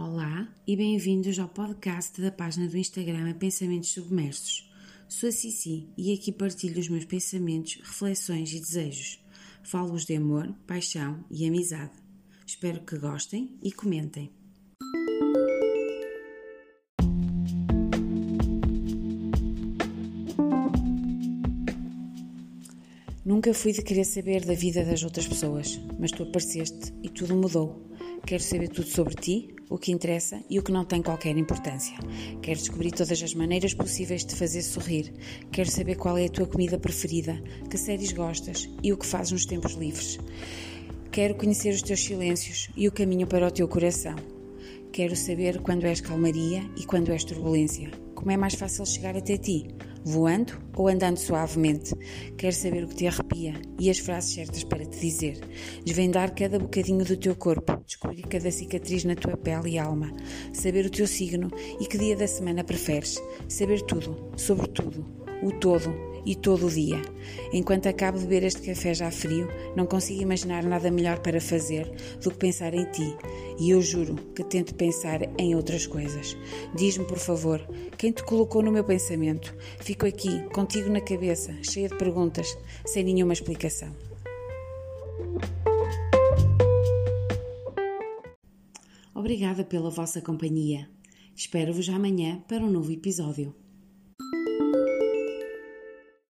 Olá e bem-vindos ao podcast da página do Instagram Pensamentos Submersos. Sou a Cici e aqui partilho os meus pensamentos, reflexões e desejos. Falo-vos de amor, paixão e amizade. Espero que gostem e comentem. Nunca fui de querer saber da vida das outras pessoas, mas tu apareceste e tudo mudou. Quero saber tudo sobre ti, o que interessa e o que não tem qualquer importância. Quero descobrir todas as maneiras possíveis de fazer sorrir. Quero saber qual é a tua comida preferida, que séries gostas e o que fazes nos tempos livres. Quero conhecer os teus silêncios e o caminho para o teu coração. Quero saber quando és calmaria e quando és turbulência. Como é mais fácil chegar até ti? Voando ou andando suavemente. Quero saber o que te arrepia e as frases certas para te dizer. Desvendar cada bocadinho do teu corpo, descobrir cada cicatriz na tua pele e alma. Saber o teu signo e que dia da semana preferes. Saber tudo, sobre tudo, o todo e todo o dia. Enquanto acabo de beber este café já frio, não consigo imaginar nada melhor para fazer do que pensar em ti. E eu juro que tento pensar em outras coisas. Diz-me, por favor, quem te colocou no meu pensamento? Fico aqui, contigo na cabeça, cheia de perguntas, sem nenhuma explicação. Obrigada pela vossa companhia. Espero-vos amanhã para um novo episódio.